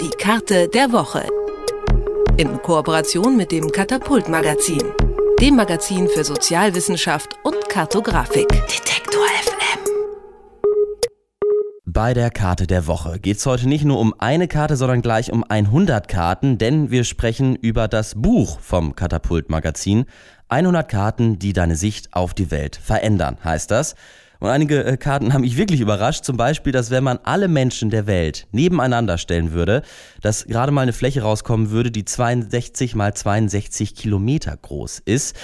Die Karte der Woche. In Kooperation mit dem Katapult Magazin, dem Magazin für Sozialwissenschaft und Kartografik. Detektor FM. Bei der Karte der Woche geht es heute nicht nur um eine Karte, sondern gleich um 100 Karten, denn wir sprechen über das Buch vom Katapult Magazin. 100 Karten, die deine Sicht auf die Welt verändern, heißt das. Und einige äh, Karten haben mich wirklich überrascht. Zum Beispiel, dass wenn man alle Menschen der Welt nebeneinander stellen würde, dass gerade mal eine Fläche rauskommen würde, die 62 mal 62 Kilometer groß ist.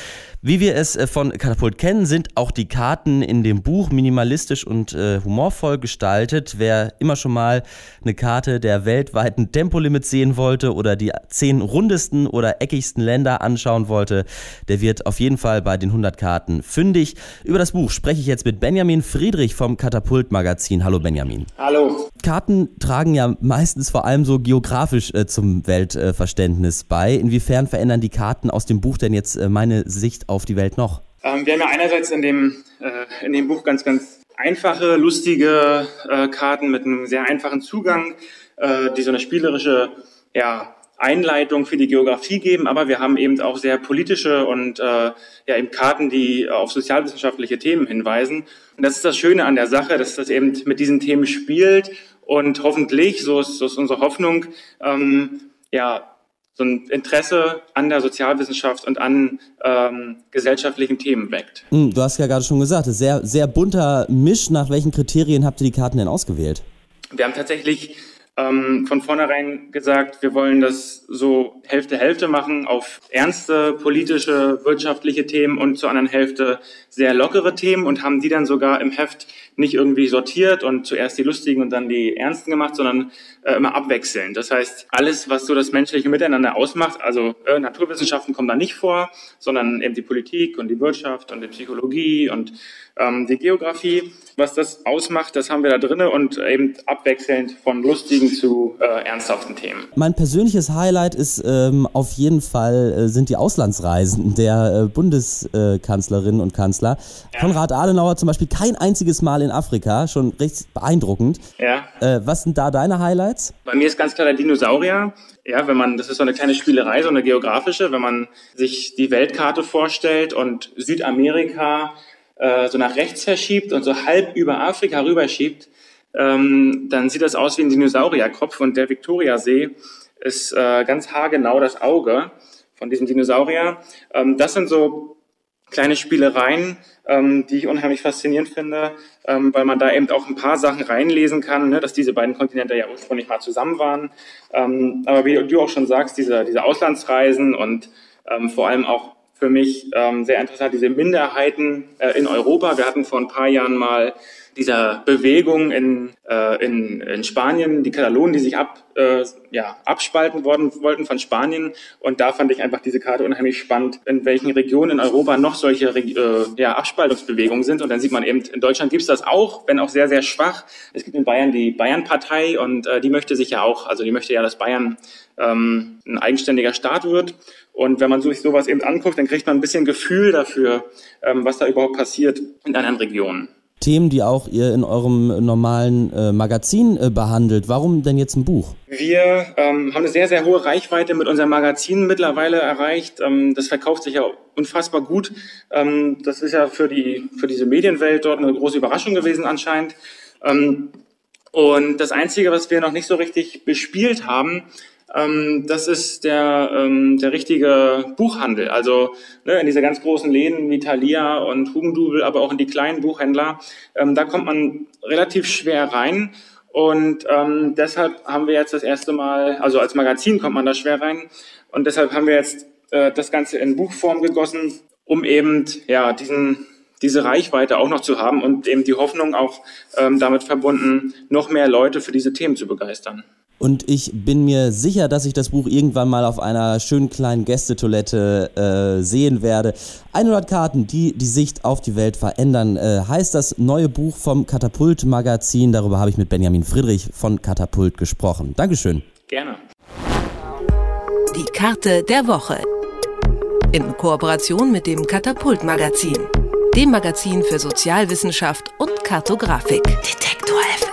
Wie wir es äh, von Katapult kennen, sind auch die Karten in dem Buch minimalistisch und äh, humorvoll gestaltet. Wer immer schon mal eine Karte der weltweiten Tempolimits sehen wollte oder die zehn rundesten oder eckigsten Länder anschauen wollte, der wird auf jeden Fall bei den 100 Karten fündig. Über das Buch spreche ich jetzt mit Benjamin Friedrich vom Katapult Magazin. Hallo Benjamin. Hallo. Karten tragen ja meistens vor allem so geografisch äh, zum Weltverständnis bei. Inwiefern verändern die Karten aus dem Buch denn jetzt äh, meine Sicht auf die Welt noch? Ähm, wir haben ja einerseits in dem, äh, in dem Buch ganz, ganz einfache, lustige äh, Karten mit einem sehr einfachen Zugang, äh, die so eine spielerische ja, Einleitung für die Geografie geben, aber wir haben eben auch sehr politische und äh, ja eben Karten, die auf sozialwissenschaftliche Themen hinweisen. Und das ist das Schöne an der Sache, dass das eben mit diesen Themen spielt und hoffentlich, so ist, so ist unsere Hoffnung, ähm, ja so ein Interesse an der Sozialwissenschaft und an ähm, gesellschaftlichen Themen weckt. Hm, du hast ja gerade schon gesagt, sehr, sehr bunter Misch. Nach welchen Kriterien habt ihr die Karten denn ausgewählt? Wir haben tatsächlich ähm, von vornherein gesagt, wir wollen das so Hälfte Hälfte machen auf ernste politische, wirtschaftliche Themen und zur anderen Hälfte sehr lockere Themen und haben die dann sogar im Heft nicht irgendwie sortiert und zuerst die lustigen und dann die ernsten gemacht, sondern äh, immer abwechselnd. Das heißt, alles, was so das menschliche Miteinander ausmacht, also äh, Naturwissenschaften kommen da nicht vor, sondern eben die Politik und die Wirtschaft und die Psychologie und ähm, die Geografie. Was das ausmacht, das haben wir da drinne und eben abwechselnd von lustigen zu äh, ernsthaften Themen. Mein persönliches Highlight ist ähm, auf jeden Fall äh, sind die Auslandsreisen der äh, Bundeskanzlerinnen und Kanzler. Ja. Konrad Adenauer zum Beispiel kein einziges Mal in Afrika, schon recht beeindruckend. Ja. Äh, was sind da deine Highlights? Bei mir ist ganz klar der Dinosaurier. Ja, wenn man, das ist so eine kleine Spielerei, so eine geografische, wenn man sich die Weltkarte vorstellt und Südamerika äh, so nach rechts verschiebt und so halb über Afrika rüberschiebt, ähm, dann sieht das aus wie ein Dinosaurierkopf und der Viktoriasee ist äh, ganz haargenau das Auge von diesem Dinosaurier. Ähm, das sind so kleine Spielereien, ähm, die ich unheimlich faszinierend finde, ähm, weil man da eben auch ein paar Sachen reinlesen kann, ne, dass diese beiden Kontinente ja ursprünglich mal zusammen waren. Ähm, aber wie du auch schon sagst, diese, diese Auslandsreisen und ähm, vor allem auch für mich ähm, sehr interessant, diese Minderheiten äh, in Europa. Wir hatten vor ein paar Jahren mal dieser Bewegung in, äh, in, in Spanien, die Katalonen, die sich ab, äh, ja, abspalten worden, wollten von Spanien. Und da fand ich einfach diese Karte unheimlich spannend, in welchen Regionen in Europa noch solche äh, ja, Abspaltungsbewegungen sind. Und dann sieht man eben, in Deutschland gibt es das auch, wenn auch sehr, sehr schwach. Es gibt in Bayern die Bayern-Partei und äh, die möchte sich ja auch, also die möchte ja, dass Bayern ähm, ein eigenständiger Staat wird. Und wenn man sich sowas eben anguckt, dann kriegt man ein bisschen Gefühl dafür, ähm, was da überhaupt passiert in anderen Regionen. Themen, die auch ihr in eurem normalen äh, Magazin äh, behandelt. Warum denn jetzt ein Buch? Wir ähm, haben eine sehr, sehr hohe Reichweite mit unserem Magazin mittlerweile erreicht. Ähm, das verkauft sich ja unfassbar gut. Ähm, das ist ja für, die, für diese Medienwelt dort eine große Überraschung gewesen anscheinend. Ähm, und das Einzige, was wir noch nicht so richtig bespielt haben, ähm, das ist der, ähm, der richtige Buchhandel. Also ne, in diese ganz großen Läden wie Thalia und Hugendubel, aber auch in die kleinen Buchhändler, ähm, da kommt man relativ schwer rein. Und ähm, deshalb haben wir jetzt das erste Mal, also als Magazin kommt man da schwer rein. Und deshalb haben wir jetzt äh, das Ganze in Buchform gegossen, um eben ja diesen diese Reichweite auch noch zu haben und eben die Hoffnung auch ähm, damit verbunden, noch mehr Leute für diese Themen zu begeistern. Und ich bin mir sicher, dass ich das Buch irgendwann mal auf einer schönen kleinen Gästetoilette äh, sehen werde. 100 Karten, die die Sicht auf die Welt verändern, äh, heißt das neue Buch vom Katapult Magazin. Darüber habe ich mit Benjamin Friedrich von Katapult gesprochen. Dankeschön. Gerne. Die Karte der Woche. In Kooperation mit dem Katapult Magazin, dem Magazin für Sozialwissenschaft und Kartografik. Detektor FM.